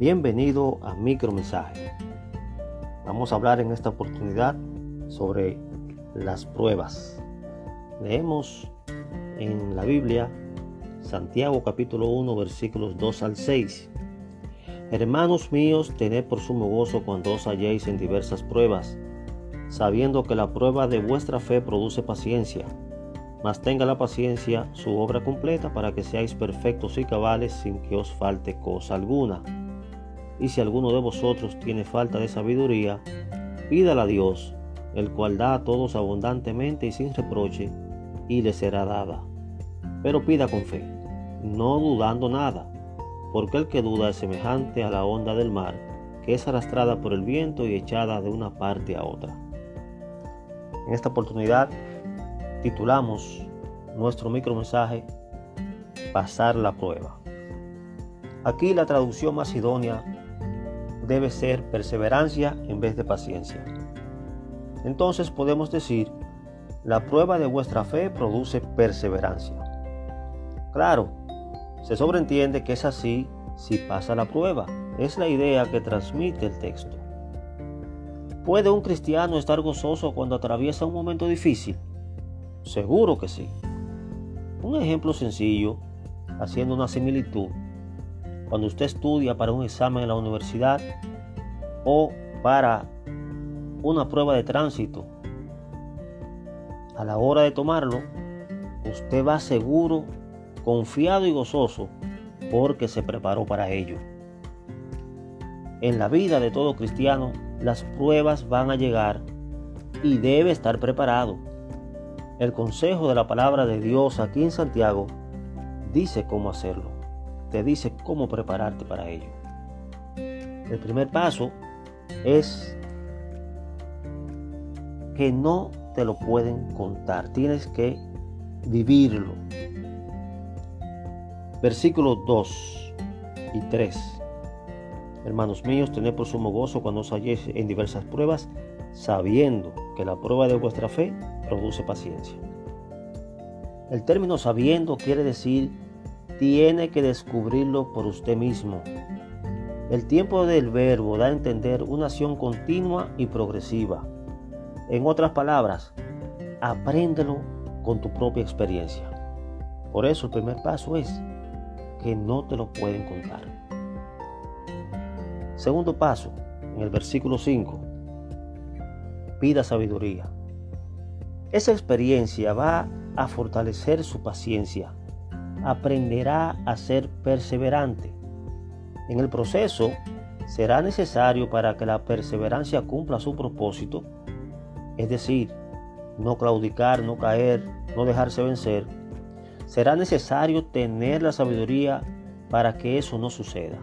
Bienvenido a Micromensaje. Vamos a hablar en esta oportunidad sobre las pruebas. Leemos en la Biblia Santiago capítulo 1 versículos 2 al 6. Hermanos míos, tened por sumo gozo cuando os halléis en diversas pruebas, sabiendo que la prueba de vuestra fe produce paciencia. Mas tenga la paciencia su obra completa para que seáis perfectos y cabales sin que os falte cosa alguna. Y si alguno de vosotros tiene falta de sabiduría, pídala a Dios, el cual da a todos abundantemente y sin reproche, y le será dada. Pero pida con fe, no dudando nada, porque el que duda es semejante a la onda del mar, que es arrastrada por el viento y echada de una parte a otra. En esta oportunidad titulamos nuestro micromensaje Pasar la prueba. Aquí la traducción más idónea debe ser perseverancia en vez de paciencia. Entonces podemos decir, la prueba de vuestra fe produce perseverancia. Claro, se sobreentiende que es así si pasa la prueba. Es la idea que transmite el texto. ¿Puede un cristiano estar gozoso cuando atraviesa un momento difícil? Seguro que sí. Un ejemplo sencillo, haciendo una similitud, cuando usted estudia para un examen en la universidad o para una prueba de tránsito, a la hora de tomarlo, usted va seguro, confiado y gozoso porque se preparó para ello. En la vida de todo cristiano, las pruebas van a llegar y debe estar preparado. El consejo de la palabra de Dios aquí en Santiago dice cómo hacerlo te dice cómo prepararte para ello. El primer paso es que no te lo pueden contar, tienes que vivirlo. Versículos 2 y 3. Hermanos míos, tened por sumo gozo cuando os halléis en diversas pruebas, sabiendo que la prueba de vuestra fe produce paciencia. El término sabiendo quiere decir tiene que descubrirlo por usted mismo. El tiempo del verbo da a entender una acción continua y progresiva. En otras palabras, apréndelo con tu propia experiencia. Por eso el primer paso es que no te lo pueden contar. Segundo paso, en el versículo 5, pida sabiduría. Esa experiencia va a fortalecer su paciencia aprenderá a ser perseverante. En el proceso será necesario para que la perseverancia cumpla su propósito, es decir, no claudicar, no caer, no dejarse vencer, será necesario tener la sabiduría para que eso no suceda.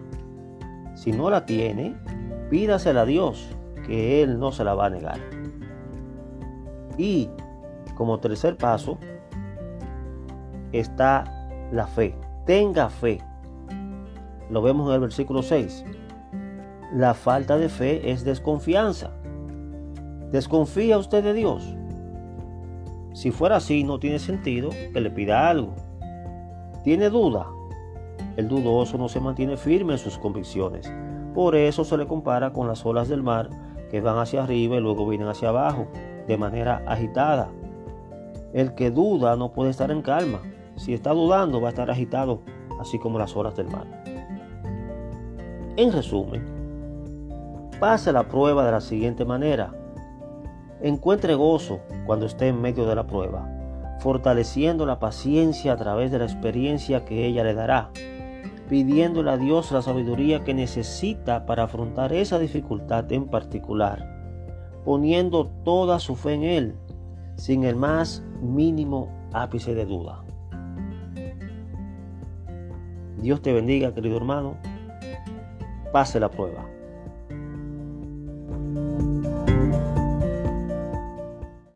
Si no la tiene, pídasela a Dios, que Él no se la va a negar. Y como tercer paso está la fe. Tenga fe. Lo vemos en el versículo 6. La falta de fe es desconfianza. ¿Desconfía usted de Dios? Si fuera así, no tiene sentido que le pida algo. ¿Tiene duda? El dudoso no se mantiene firme en sus convicciones. Por eso se le compara con las olas del mar que van hacia arriba y luego vienen hacia abajo, de manera agitada. El que duda no puede estar en calma. Si está dudando, va a estar agitado, así como las olas del mar. En resumen, pase la prueba de la siguiente manera. Encuentre gozo cuando esté en medio de la prueba, fortaleciendo la paciencia a través de la experiencia que ella le dará, pidiéndole a Dios la sabiduría que necesita para afrontar esa dificultad en particular, poniendo toda su fe en Él, sin el más mínimo ápice de duda. Dios te bendiga, querido hermano. Pase la prueba.